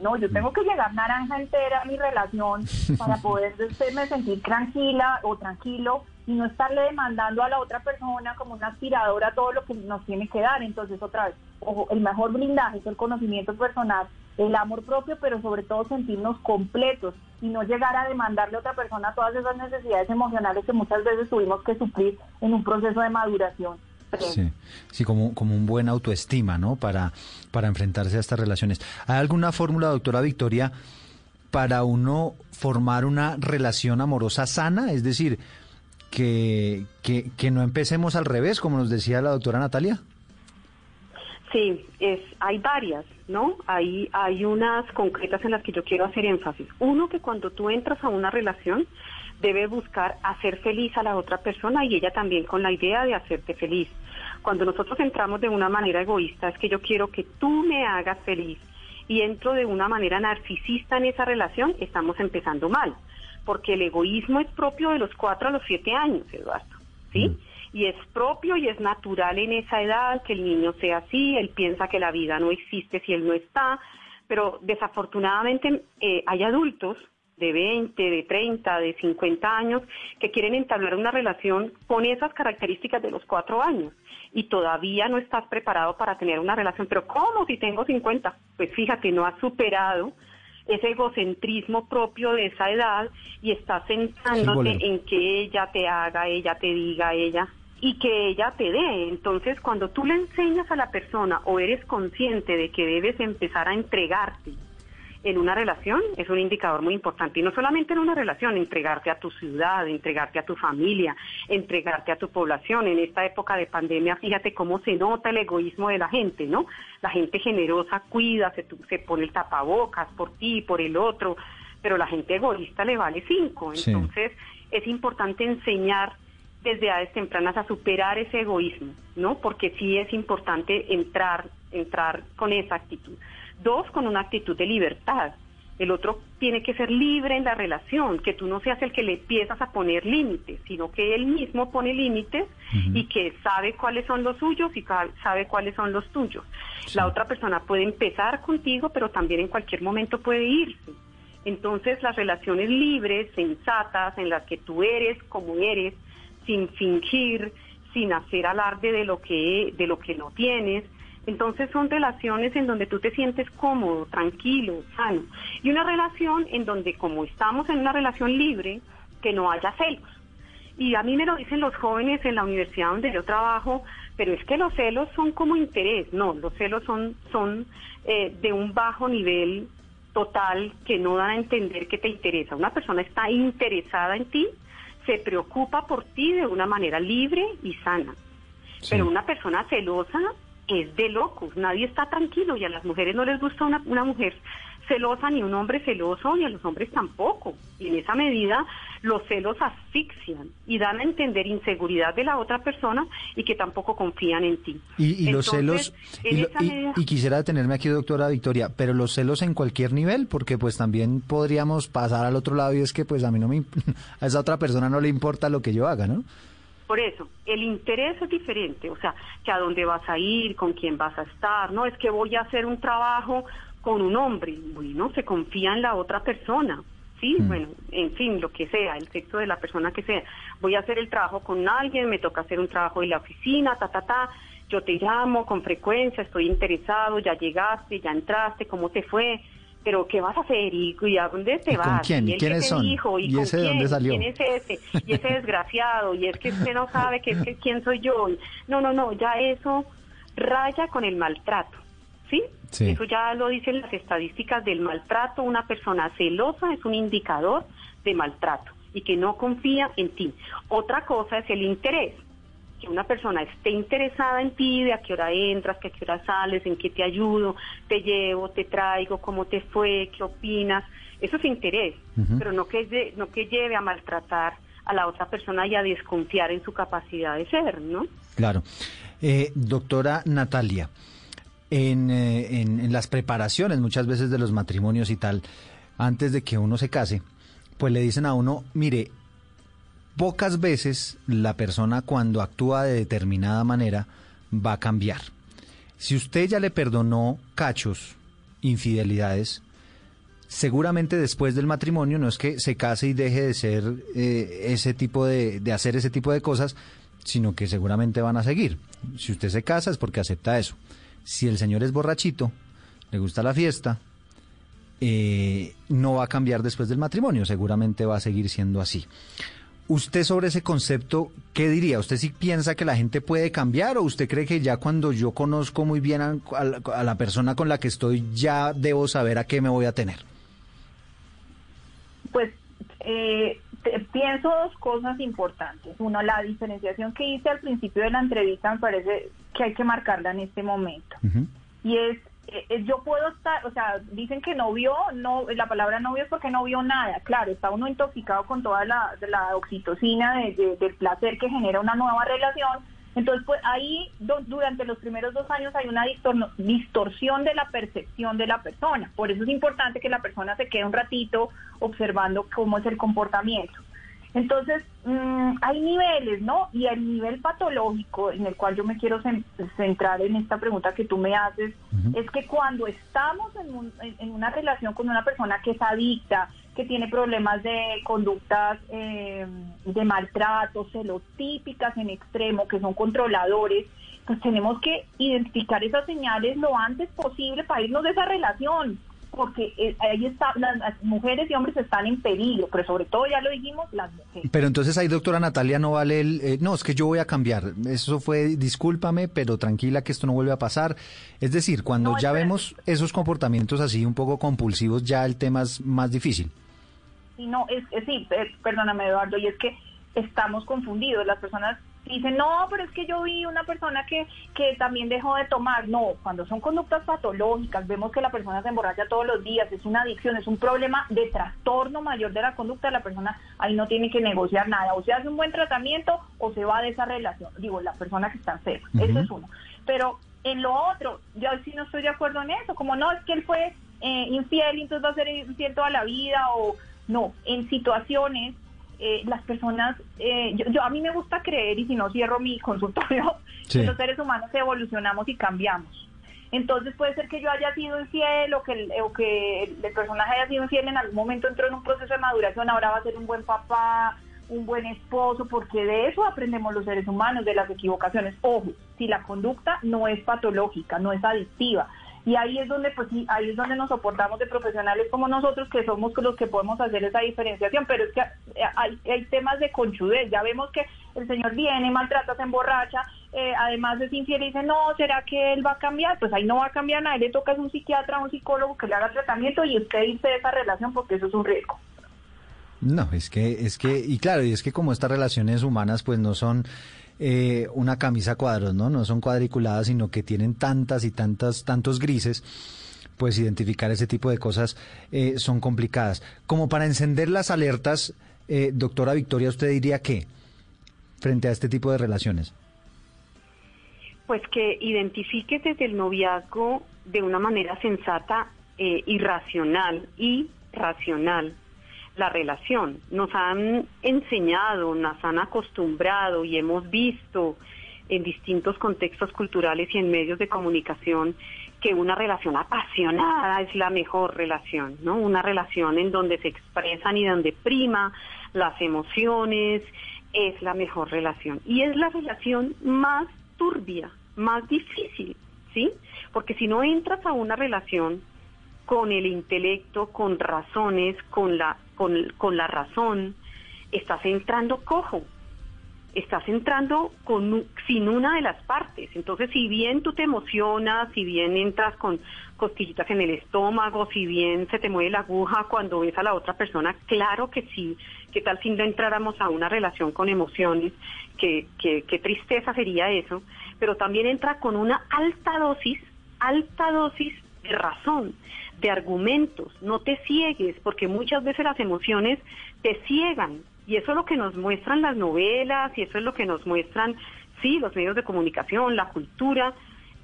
No, yo tengo que llegar naranja entera a mi relación [laughs] para poder me sentir tranquila o tranquilo y no estarle demandando a la otra persona como una aspiradora todo lo que nos tiene que dar. Entonces, otra vez, ojo, el mejor blindaje es el conocimiento personal, el amor propio, pero sobre todo sentirnos completos y no llegar a demandarle a otra persona todas esas necesidades emocionales que muchas veces tuvimos que suplir en un proceso de maduración. Sí, sí como, como un buen autoestima, ¿no? Para, para enfrentarse a estas relaciones. ¿Hay alguna fórmula, doctora Victoria, para uno formar una relación amorosa sana? Es decir, que, que, que no empecemos al revés, como nos decía la doctora Natalia. Sí, es, hay varias, ¿no? Hay, hay unas concretas en las que yo quiero hacer énfasis. Uno, que cuando tú entras a una relación, debe buscar hacer feliz a la otra persona y ella también con la idea de hacerte feliz. Cuando nosotros entramos de una manera egoísta, es que yo quiero que tú me hagas feliz y entro de una manera narcisista en esa relación, estamos empezando mal, porque el egoísmo es propio de los cuatro a los siete años, Eduardo, ¿sí? Y es propio y es natural en esa edad que el niño sea así, él piensa que la vida no existe si él no está, pero desafortunadamente eh, hay adultos de 20, de 30, de 50 años que quieren entablar una relación con esas características de los cuatro años y todavía no estás preparado para tener una relación. Pero ¿cómo si tengo 50? Pues fíjate, no has superado ese egocentrismo propio de esa edad y estás centrándote en que ella te haga, ella te diga, ella y que ella te dé. Entonces, cuando tú le enseñas a la persona o eres consciente de que debes empezar a entregarte en una relación, es un indicador muy importante. Y no solamente en una relación, entregarte a tu ciudad, entregarte a tu familia, entregarte a tu población. En esta época de pandemia, fíjate cómo se nota el egoísmo de la gente, ¿no? La gente generosa cuida, se, se pone el tapabocas por ti, por el otro, pero la gente egoísta le vale cinco. Entonces, es importante enseñar desde edades tempranas a superar ese egoísmo, ¿no? Porque sí es importante entrar, entrar con esa actitud. Dos, con una actitud de libertad. El otro tiene que ser libre en la relación, que tú no seas el que le empiezas a poner límites, sino que él mismo pone límites y que sabe cuáles son los suyos y sabe cuáles son los tuyos. La otra persona puede empezar contigo, pero también en cualquier momento puede irse. Entonces, las relaciones libres, sensatas, en las que tú eres como eres, sin fingir, sin hacer alarde de lo que de lo que no tienes. Entonces son relaciones en donde tú te sientes cómodo, tranquilo, sano. Y una relación en donde como estamos en una relación libre, que no haya celos. Y a mí me lo dicen los jóvenes en la universidad donde yo trabajo, pero es que los celos son como interés. No, los celos son, son eh, de un bajo nivel total que no dan a entender que te interesa. Una persona está interesada en ti se preocupa por ti de una manera libre y sana. Pero una persona celosa es de locos, nadie está tranquilo y a las mujeres no les gusta una, una mujer celosa ni un hombre celoso y a los hombres tampoco. Y en esa medida los celos asfixian y dan a entender inseguridad de la otra persona y que tampoco confían en ti. Y, los celos, y, quisiera detenerme aquí, doctora Victoria, pero los celos en cualquier nivel, porque pues también podríamos pasar al otro lado y es que pues a mí no me, [laughs] a esa otra persona no le importa lo que yo haga, ¿no? Por eso, el interés es diferente, o sea, que a dónde vas a ir, con quién vas a estar, no es que voy a hacer un trabajo con un hombre, bueno, se confía en la otra persona, sí, Mm. bueno, en fin, lo que sea, el sexo de la persona que sea. Voy a hacer el trabajo con alguien, me toca hacer un trabajo en la oficina, ta, ta, ta. Yo te llamo con frecuencia, estoy interesado, ya llegaste, ya entraste, ¿cómo te fue? Pero ¿qué vas a hacer? ¿Y, y a dónde te ¿Y con vas? quién? ¿Y quiénes son? dijo? ¿Y, ¿Y con ese de quién? dónde salió? ¿Quién es ese? Y ese desgraciado, y es que usted no sabe que es que quién soy yo. No, no, no, ya eso raya con el maltrato, ¿sí? Sí. Eso ya lo dicen las estadísticas del maltrato. Una persona celosa es un indicador de maltrato y que no confía en ti. Otra cosa es el interés. Que una persona esté interesada en ti, de a qué hora entras, que a qué hora sales, en qué te ayudo, te llevo, te traigo, cómo te fue, qué opinas. Eso es interés, pero no que, no que lleve a maltratar a la otra persona y a desconfiar en su capacidad de ser, ¿no? Claro. Eh, doctora Natalia, en, eh, en las preparaciones muchas veces de los matrimonios y tal, antes de que uno se case, pues le dicen a uno, mire, pocas veces la persona cuando actúa de determinada manera va a cambiar. Si usted ya le perdonó cachos, infidelidades, seguramente después del matrimonio no es que se case y deje de ser eh, ese tipo de, de hacer ese tipo de cosas, sino que seguramente van a seguir. Si usted se casa es porque acepta eso. Si el señor es borrachito, le gusta la fiesta, eh, no va a cambiar después del matrimonio, seguramente va a seguir siendo así. Usted sobre ese concepto, ¿qué diría? ¿Usted sí piensa que la gente puede cambiar o usted cree que ya cuando yo conozco muy bien a, a la- persona con la que estoy ya debo saber a qué me voy a tener? Pues eh, te- pienso dos cosas importantes. Uno, la diferenciación que hice al principio de la entrevista me parece que hay que marcarla en este momento. Y es, eh, eh, yo puedo estar, o sea, dicen que no vio, no, la palabra no vio es porque no vio nada. Claro, está uno intoxicado con toda la, la oxitocina de- de- del placer que genera una nueva relación. Entonces, pues ahí do- durante los primeros dos años hay una distor- distorsión de la percepción de la persona. Por eso es importante que la persona se quede un ratito observando cómo es el comportamiento. Entonces, mm, hay niveles, ¿no? Y el nivel patológico en el cual yo me quiero cen- centrar en esta pregunta que tú me haces es que cuando estamos en, un- en una relación con una persona que es adicta, que tiene problemas de conductas eh, de maltrato, celotípicas en extremo, que son controladores, pues tenemos que identificar esas señales lo antes posible para irnos de esa relación porque eh, ahí está, las, mujeres y hombres están en peligro, pero sobre todo, ya lo dijimos, las mujeres. Pero entonces ahí, doctora Natalia, no vale el... eh, no, es que yo voy a cambiar. Eso fue, discúlpame, pero tranquila que esto no vuelve a pasar. Es decir, cuando No, ya vemos esos comportamientos así un poco compulsivos, ya el tema es más difícil. Sí, no, es, es- sí, eh, perdóname Eduardo, y es que estamos confundidos. Las personas dicen, no, pero es que yo vi una persona que, que también dejó de tomar. No, cuando son conductas patológicas, vemos que la persona se emborracha todos los días, es una adicción, es un problema de trastorno mayor de la conducta, la persona ahí no tiene que negociar nada. O se hace un buen tratamiento o se va de esa relación. Digo, la persona que está enferma. Eso Ujú. es uno. Pero en lo otro, yo sí no estoy de acuerdo en eso. Como no, es que él fue eh, infiel y entonces va a ser infiel toda la vida o no. En situaciones eh, las personas, eh, yo, yo- a mí me gusta creer, y si no cierro mi [laughs] consultorio, Sí. que los seres humanos evolucionamos y cambiamos. Entonces puede ser que yo haya sido infiel o que, el, o que el, el personaje haya sido infiel en algún momento entró en un proceso de maduración, ahora va a ser un buen papá, un buen esposo, porque de eso aprendemos los seres humanos, de las equivocaciones. Ojo, si la conducta no es patológica, no es adictiva. Y ahí es donde, pues sí, ahí es donde nos soportamos de profesionales como nosotros, que somos los que podemos hacer esa diferenciación. Pero es que eh, hay, hay temas de conchudez. Ya vemos que el señor viene, maltrata, se emborracha, eh, además es infiel y dice, no, ¿será que él va a cambiar? Pues ahí no va a cambiar nada. Le toca a un psiquiatra, un psicólogo que le haga tratamiento y usted irse de esa relación porque eso es un riesgo. No, es que, es que, y claro, y es que como estas relaciones humanas pues no son eh, una camisa cuadros, ¿no? No son cuadriculadas, sino que tienen tantas y tantas, tantos grises, pues identificar ese tipo de cosas eh, son complicadas. Como para encender las alertas, eh, doctora Victoria, ¿usted diría qué frente a este tipo de relaciones? Pues que identifique desde el noviazgo de una manera sensata eh, y racional y racional la relación. Nos han enseñado, nos han acostumbrado y hemos visto en distintos contextos culturales y en medios de comunicación que una relación apasionada es la mejor relación, ¿no? Una relación en donde se expresan y donde prima las emociones es la mejor relación. Y es la relación más turbia, más difícil, ¿sí? Porque si no entras a una relación con el intelecto, con razones, con la, con, con la razón, estás entrando cojo, estás entrando con, sin una de las partes. Entonces, si bien tú te emocionas, si bien entras con costillitas en el estómago, si bien se te mueve la aguja cuando ves a la otra persona, claro que sí. ¿Qué tal si no entráramos a una relación con emociones? Qué, qué, qué tristeza sería eso. Pero también entra con una alta dosis, alta dosis de razón, de argumentos. No te ciegues, porque muchas veces las emociones te ciegan y eso es lo que nos muestran las novelas y eso es lo que nos muestran, sí, los medios de comunicación, la cultura.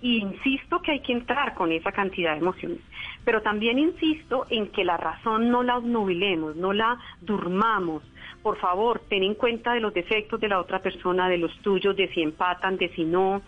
Y insisto que hay que entrar con esa cantidad de emociones. Pero también insisto en que la razón no la obnubilemos, no la durmamos. Por favor, ten en cuenta de los defectos de la otra persona, de los tuyos, de si empatan, de si no.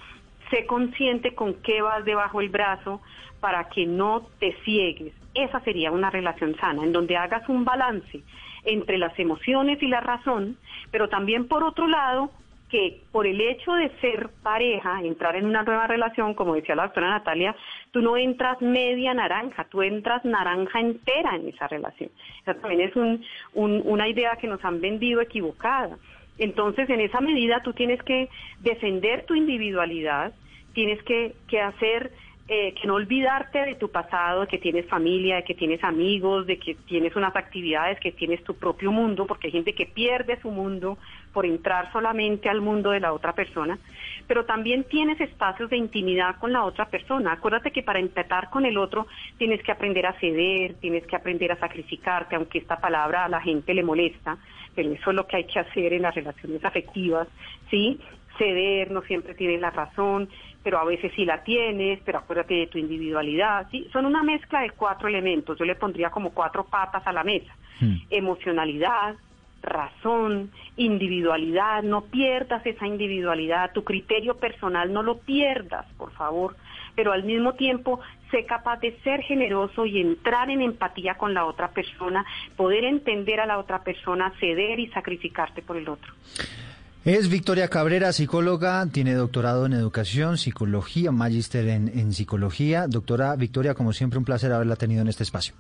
Sé consciente con qué vas debajo del brazo para que no te ciegues. Esa sería una relación sana, en donde hagas un balance entre las emociones y la razón, pero también por otro lado que por el hecho de ser pareja, entrar en una nueva relación, como decía la doctora Natalia, tú no entras media naranja, tú entras naranja entera en esa relación. Esa también es un, una idea que nos han vendido equivocada. Entonces, en esa medida, tú tienes que defender tu individualidad, tienes que, que hacer eh, que no olvidarte de tu pasado, de que tienes familia, de que tienes amigos, de que tienes unas actividades, que tienes tu propio mundo, porque hay gente que pierde su mundo por entrar solamente al mundo de la otra persona, pero también tienes espacios de intimidad con la otra persona. Acuérdate que para empezar con el otro tienes que aprender a ceder, tienes que aprender a sacrificarte, aunque esta palabra a la gente le molesta, pero eso es lo que hay que hacer en las relaciones afectivas, ¿sí? Ceder, no siempre tienes la razón, pero a veces sí la tienes, pero acuérdate de tu individualidad, ¿sí? Son una mezcla de cuatro elementos, yo le pondría como cuatro patas a la mesa. Hmm. Emocionalidad, razón, individualidad, no pierdas esa individualidad, tu criterio personal no lo pierdas, por favor, pero al mismo tiempo sé capaz de ser generoso y entrar en empatía con la otra persona, poder entender a la otra persona, ceder y sacrificarte por el otro. Es Victoria Cabrera, psicóloga, tiene doctorado en educación, psicología, magíster en, psicología. Doctora Victoria, como siempre, un placer haberla tenido en este espacio.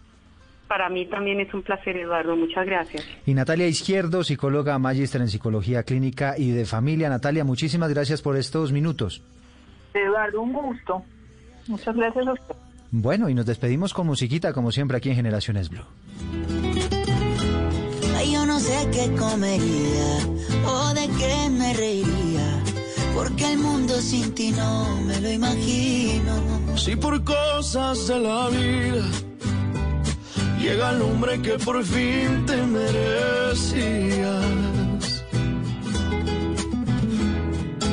Para mí también es un placer, Eduardo. Muchas gracias. Y Natalia Izquierdo, psicóloga, magíster en psicología clínica y de familia. Natalia, muchísimas gracias por estos minutos. Eduardo, un gusto. Muchas gracias a usted. Bueno, y nos despedimos con musiquita, como siempre, aquí en Generaciones Blue yo no sé qué comería o de qué me reiría, porque el mundo sin ti no me lo imagino. Si por cosas de la vida llega el hombre que por fin te merecías.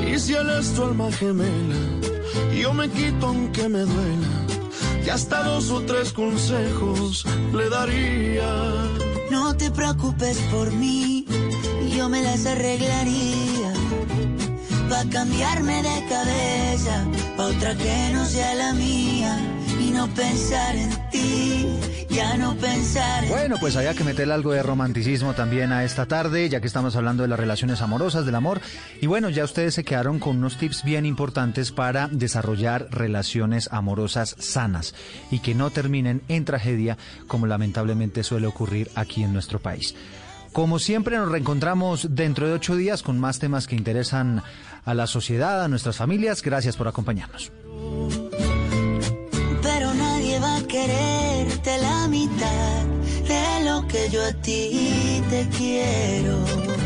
Y si él es tu alma gemela, yo me quito aunque me duela, y hasta dos o tres consejos le daría no te preocupes por mí, yo me las arreglaría. Pa' cambiarme de cabeza, pa' otra que no sea la mía. Y no pensar en ti, ya no pensar en Bueno, pues había que meterle algo de romanticismo también a esta tarde, ya que estamos hablando de las relaciones amorosas, del amor. Y bueno, ya ustedes se quedaron con unos tips bien importantes para desarrollar relaciones amorosas sanas y que no terminen en tragedia, como lamentablemente suele ocurrir aquí en nuestro país. Como siempre nos reencontramos dentro de ocho días con más temas que interesan a la sociedad, a nuestras familias. Gracias por acompañarnos. Pero nadie va a quererte la mitad de lo que yo a ti te quiero.